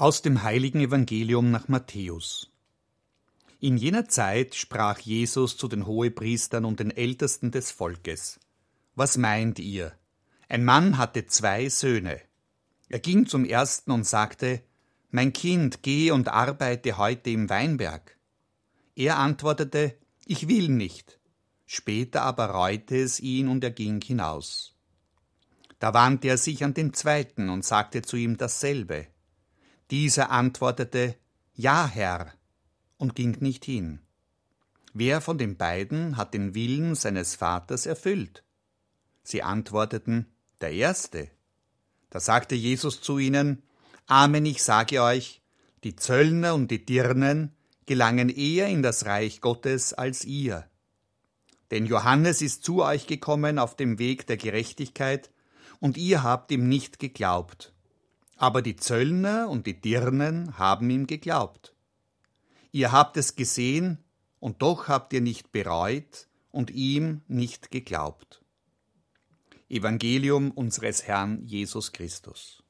Aus dem heiligen Evangelium nach Matthäus. In jener Zeit sprach Jesus zu den Hohepriestern und den Ältesten des Volkes. Was meint ihr? Ein Mann hatte zwei Söhne. Er ging zum ersten und sagte, Mein Kind, geh und arbeite heute im Weinberg. Er antwortete, Ich will nicht. Später aber reute es ihn und er ging hinaus. Da wandte er sich an den zweiten und sagte zu ihm dasselbe. Dieser antwortete Ja, Herr, und ging nicht hin. Wer von den beiden hat den Willen seines Vaters erfüllt? Sie antworteten Der Erste. Da sagte Jesus zu ihnen Amen, ich sage euch, die Zöllner und die Dirnen gelangen eher in das Reich Gottes als ihr. Denn Johannes ist zu euch gekommen auf dem Weg der Gerechtigkeit, und ihr habt ihm nicht geglaubt. Aber die Zöllner und die Dirnen haben ihm geglaubt. Ihr habt es gesehen, und doch habt ihr nicht bereut und ihm nicht geglaubt. Evangelium unseres Herrn Jesus Christus.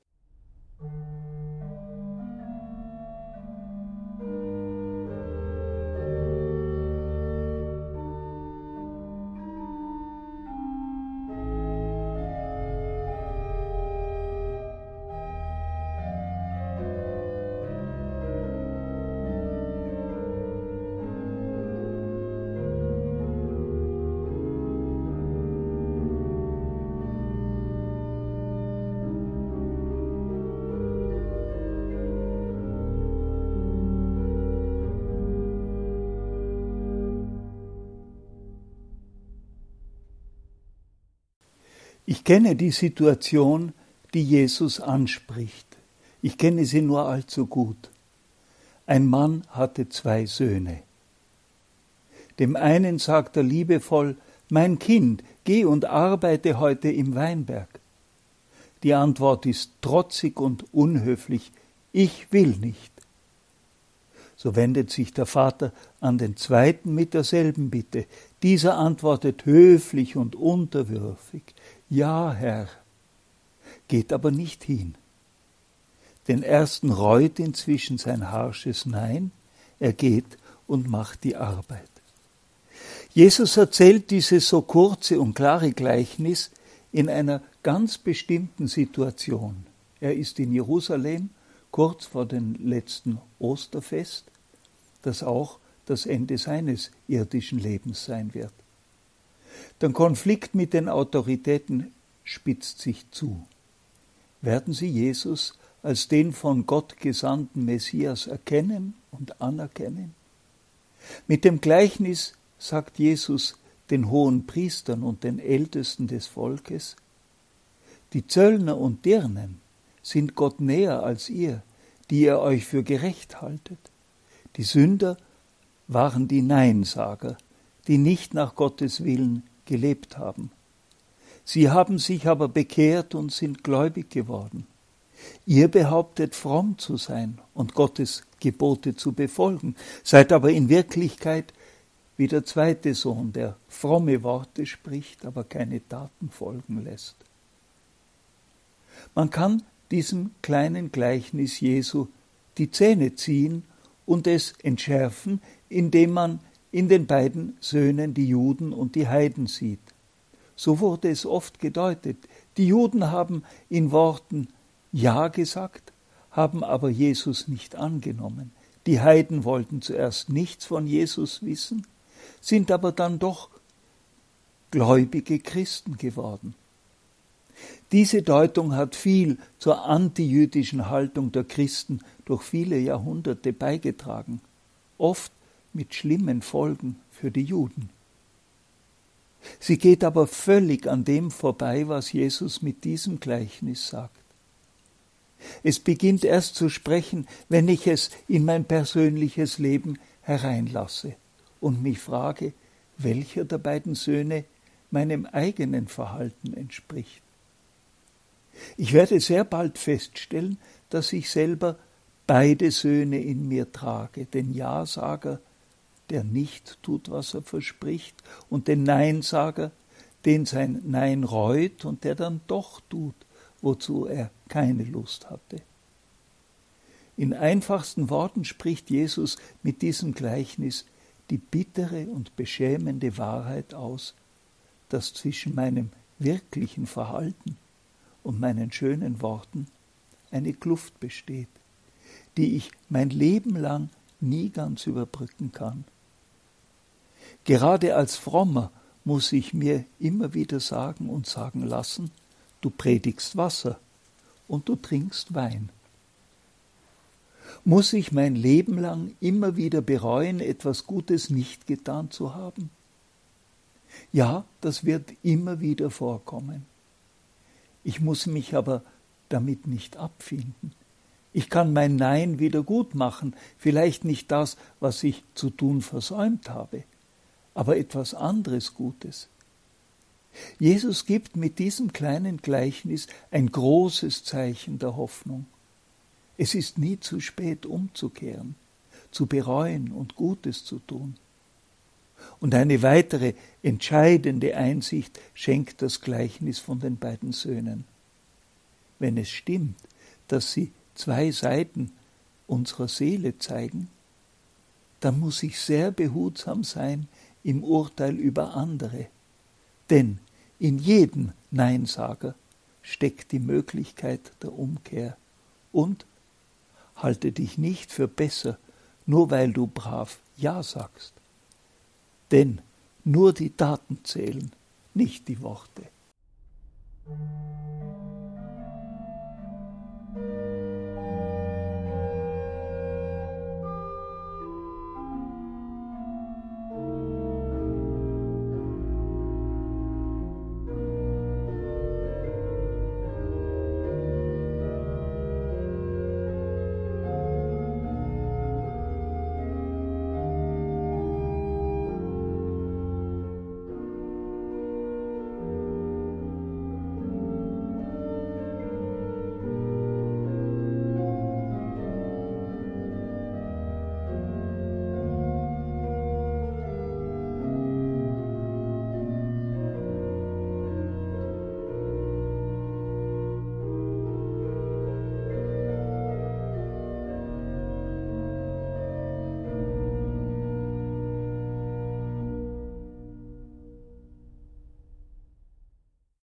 Ich kenne die Situation, die Jesus anspricht. Ich kenne sie nur allzu gut. Ein Mann hatte zwei Söhne. Dem einen sagt er liebevoll, Mein Kind, geh und arbeite heute im Weinberg. Die Antwort ist trotzig und unhöflich, ich will nicht. So wendet sich der Vater an den zweiten mit derselben Bitte. Dieser antwortet höflich und unterwürfig, ja, Herr, geht aber nicht hin. Den ersten reut inzwischen sein harsches Nein, er geht und macht die Arbeit. Jesus erzählt dieses so kurze und klare Gleichnis in einer ganz bestimmten Situation. Er ist in Jerusalem kurz vor dem letzten Osterfest, das auch das Ende seines irdischen Lebens sein wird. Der Konflikt mit den Autoritäten spitzt sich zu. Werden sie Jesus als den von Gott gesandten Messias erkennen und anerkennen? Mit dem Gleichnis sagt Jesus den hohen Priestern und den Ältesten des Volkes, die Zöllner und Dirnen sind Gott näher als ihr, die ihr euch für gerecht haltet. Die Sünder waren die Neinsager, die nicht nach Gottes Willen gelebt haben. Sie haben sich aber bekehrt und sind gläubig geworden. Ihr behauptet fromm zu sein und Gottes Gebote zu befolgen, seid aber in Wirklichkeit wie der zweite Sohn, der fromme Worte spricht, aber keine Taten folgen lässt. Man kann diesem kleinen Gleichnis Jesu die Zähne ziehen und es entschärfen, indem man in den beiden Söhnen die Juden und die Heiden sieht. So wurde es oft gedeutet. Die Juden haben in Worten Ja gesagt, haben aber Jesus nicht angenommen. Die Heiden wollten zuerst nichts von Jesus wissen, sind aber dann doch gläubige Christen geworden. Diese Deutung hat viel zur antijüdischen Haltung der Christen durch viele Jahrhunderte beigetragen. Oft mit schlimmen Folgen für die Juden. Sie geht aber völlig an dem vorbei, was Jesus mit diesem Gleichnis sagt. Es beginnt erst zu sprechen, wenn ich es in mein persönliches Leben hereinlasse und mich frage, welcher der beiden Söhne meinem eigenen Verhalten entspricht. Ich werde sehr bald feststellen, dass ich selber beide Söhne in mir trage, den Ja-Sager der nicht tut, was er verspricht, und den Neinsager, den sein Nein reut und der dann doch tut, wozu er keine Lust hatte. In einfachsten Worten spricht Jesus mit diesem Gleichnis die bittere und beschämende Wahrheit aus, dass zwischen meinem wirklichen Verhalten und meinen schönen Worten eine Kluft besteht, die ich mein Leben lang nie ganz überbrücken kann. Gerade als Frommer muss ich mir immer wieder sagen und sagen lassen, du predigst Wasser und du trinkst Wein. Muss ich mein Leben lang immer wieder bereuen, etwas Gutes nicht getan zu haben? Ja, das wird immer wieder vorkommen. Ich muss mich aber damit nicht abfinden. Ich kann mein Nein wieder gut machen, vielleicht nicht das, was ich zu tun versäumt habe, aber etwas anderes Gutes. Jesus gibt mit diesem kleinen Gleichnis ein großes Zeichen der Hoffnung. Es ist nie zu spät umzukehren, zu bereuen und Gutes zu tun. Und eine weitere entscheidende Einsicht schenkt das Gleichnis von den beiden Söhnen. Wenn es stimmt, dass sie zwei Seiten unserer Seele zeigen, dann muss ich sehr behutsam sein im Urteil über andere. Denn in jedem Neinsager steckt die Möglichkeit der Umkehr und halte dich nicht für besser, nur weil du brav Ja sagst. Denn nur die Taten zählen, nicht die Worte.